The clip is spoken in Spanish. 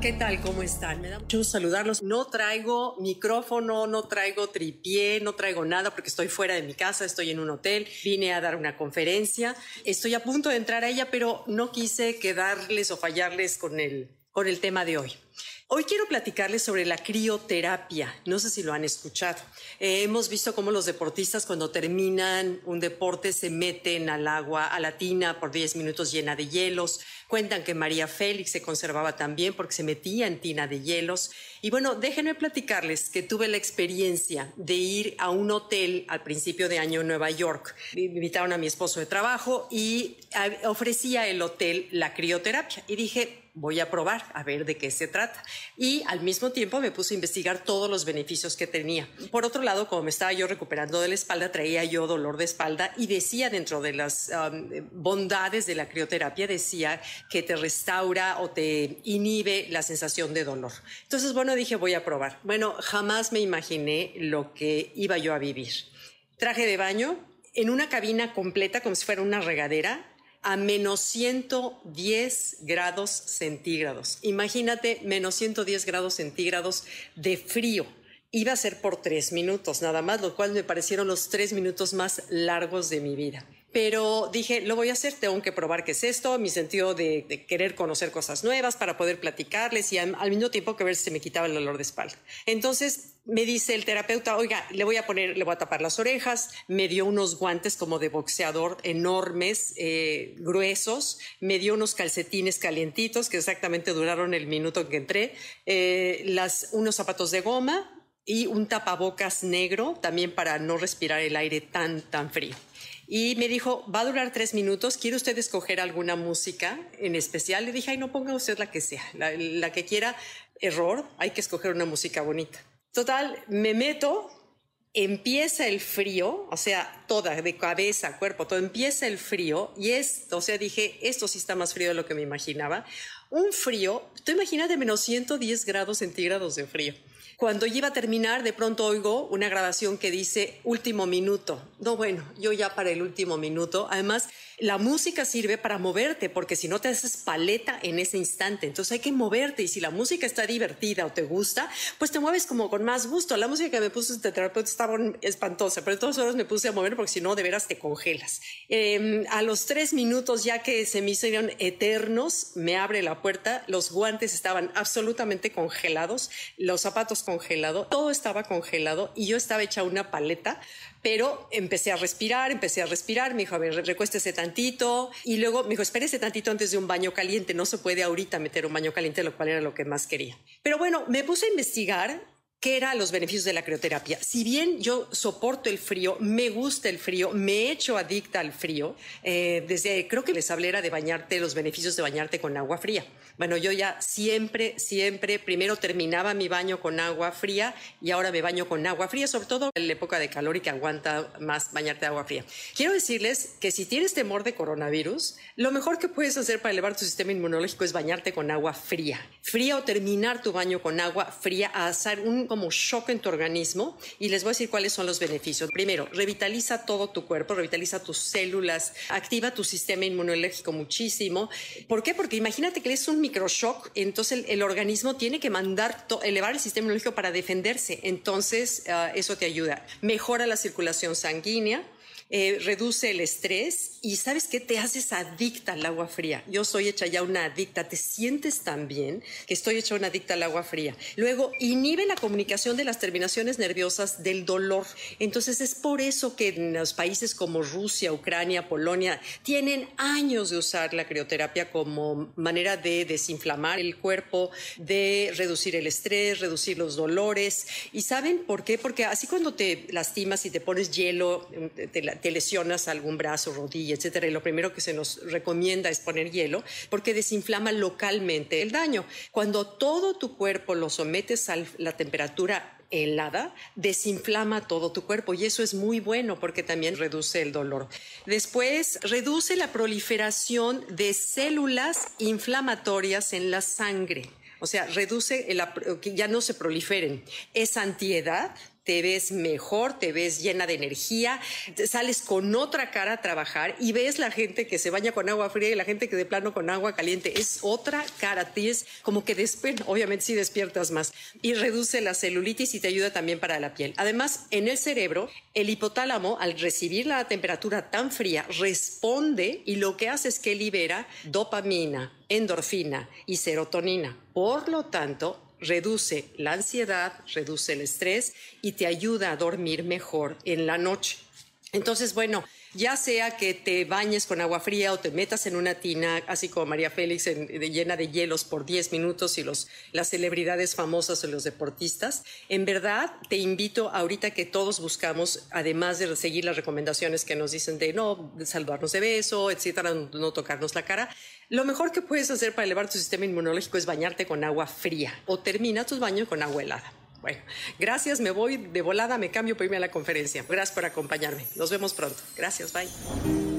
¿Qué tal? ¿Cómo están? Me da mucho saludarlos. No traigo micrófono, no traigo tripié, no traigo nada porque estoy fuera de mi casa, estoy en un hotel, vine a dar una conferencia, estoy a punto de entrar a ella, pero no quise quedarles o fallarles con el, con el tema de hoy. Hoy quiero platicarles sobre la crioterapia. No sé si lo han escuchado. Eh, hemos visto cómo los deportistas cuando terminan un deporte se meten al agua, a la tina por 10 minutos llena de hielos. Cuentan que María Félix se conservaba también porque se metía en tina de hielos. Y bueno, déjenme platicarles que tuve la experiencia de ir a un hotel al principio de año en Nueva York. Me invitaron a mi esposo de trabajo y ofrecía el hotel la crioterapia. Y dije, voy a probar a ver de qué se trata. Y al mismo tiempo me puse a investigar todos los beneficios que tenía. Por otro lado, como me estaba yo recuperando de la espalda, traía yo dolor de espalda y decía dentro de las um, bondades de la crioterapia, decía que te restaura o te inhibe la sensación de dolor. Entonces, bueno, dije, voy a probar. Bueno, jamás me imaginé lo que iba yo a vivir. Traje de baño en una cabina completa como si fuera una regadera a menos 110 grados centígrados. Imagínate menos 110 grados centígrados de frío. Iba a ser por tres minutos nada más, lo cual me parecieron los tres minutos más largos de mi vida pero dije, lo voy a hacer, tengo que probar qué es esto, mi sentido de, querer conocer cosas nuevas para poder platicarles y al, mismo tiempo que ver si me quitaba el dolor de espalda. Entonces me dice el terapeuta, oiga, le voy a poner, le voy a tapar las orejas, me dio unos guantes como de boxeador enormes, eh, gruesos, me dio unos calcetines calientitos que exactamente duraron el minuto en que entré, eh, unos zapatos de goma y un tapabocas negro también para no respirar el aire tan, tan frío y me dijo, va a durar tres minutos, ¿quiere usted escoger alguna música en especial? Le dije, ay, no ponga usted la que sea, la, que quiera, error, hay que escoger una música bonita. Total, me meto, empieza el frío, o sea, toda, de cabeza, cuerpo, todo, empieza el frío y es, o sea, dije, esto sí está más frío de lo que me imaginaba. Un frío, tú imagínate menos 110 grados centígrados de frío. Cuando iba a terminar, de pronto oigo una grabación que dice último minuto. No, bueno, yo ya para el último minuto. Además, la música sirve para moverte, porque si no te haces paleta en ese instante, entonces hay que moverte y si la música está divertida o te gusta, pues te mueves como con más gusto. La música que me puso este terapeuta estaba espantosa, pero todas horas me puse a mover porque si no, de veras te congelas. Em, a los tres minutos, ya que se me hicieron eternos, me abre la puerta, los guantes estaban absolutamente congelados, los zapatos todo estaba congelado y yo estaba hecha una paleta pero empecé a respirar, empecé a respirar, me dijo, a ver, recuéstese tantito, y luego me dijo, espérese tantito antes de un baño caliente, no se puede ahorita meter un baño caliente, lo cual era lo que más quería. Pero bueno, me puse a investigar ¿Qué eran los beneficios de la crioterapia? Si bien yo soporto el frío, me gusta el frío, me he hecho adicta al frío, eh, desde creo que les hablé de bañarte, los beneficios de bañarte con agua fría. Bueno, yo ya siempre, siempre, primero terminaba mi baño con agua fría y ahora me baño con agua fría, sobre todo en la época de calor y que aguanta más bañarte de agua fría. Quiero decirles que si tienes temor de coronavirus, lo mejor que puedes hacer para elevar tu sistema inmunológico es bañarte con agua fría. Fría o terminar tu baño con agua fría a hacer un como shock en tu organismo y les voy a decir cuáles son los beneficios. Primero, revitaliza todo tu cuerpo, revitaliza tus células, activa tu sistema inmunológico muchísimo. ¿Por qué? Porque imagínate que es un microshock, entonces el, organismo tiene que mandar, elevar el sistema inmunológico para defenderse. Entonces, ah, eso te ayuda. Mejora la circulación sanguínea eh, reduce el estrés y sabes que te haces adicta al agua fría. Yo soy hecha ya una adicta, te sientes tan bien que estoy hecha una adicta al agua fría. Luego, inhibe la comunicación de las terminaciones nerviosas del dolor. Entonces, es por eso que en los países como Rusia, Ucrania, Polonia, tienen años de usar la crioterapia como manera de desinflamar el cuerpo, de reducir el estrés, reducir los dolores. ¿Y saben por qué? Porque así cuando te lastimas y te pones hielo, te, te lesionas algún brazo, rodilla, etcétera, y lo primero que se nos recomienda es poner hielo porque desinflama localmente el daño. Cuando todo tu cuerpo lo sometes a la temperatura helada, desinflama todo tu cuerpo y eso es muy bueno porque también reduce el dolor. Después, reduce la proliferación de células inflamatorias en la sangre. O sea, reduce que ya no se proliferen. Es antiedad, te ves mejor, te ves llena de energía, sales con otra cara a trabajar y ves la gente que se baña con agua fría y la gente que de plano con agua caliente. Es otra cara, es como que después, obviamente sí despiertas más y reduce la celulitis y te ayuda también para la piel. Además, en el cerebro, el hipotálamo, al recibir la temperatura tan fría, responde y lo que hace es que libera dopamina, endorfina y serotonina. Por lo tanto, reduce la ansiedad, reduce el estrés y te ayuda a dormir mejor en la noche. Entonces, bueno, ya sea que te bañes con agua fría o te metas en una tina, así como María Félix, llena de hielos por 10 minutos y los, las celebridades famosas o los deportistas, en verdad te invito ahorita que todos buscamos, además de seguir las recomendaciones que nos dicen de no saludarnos de beso, etcétera, no tocarnos la cara, lo mejor que puedes hacer para elevar tu sistema inmunológico es bañarte con agua fría o termina tus baños con agua helada. Bueno, gracias, me voy de volada, me cambio para irme a la conferencia. Gracias por acompañarme. Nos vemos pronto. Gracias, bye.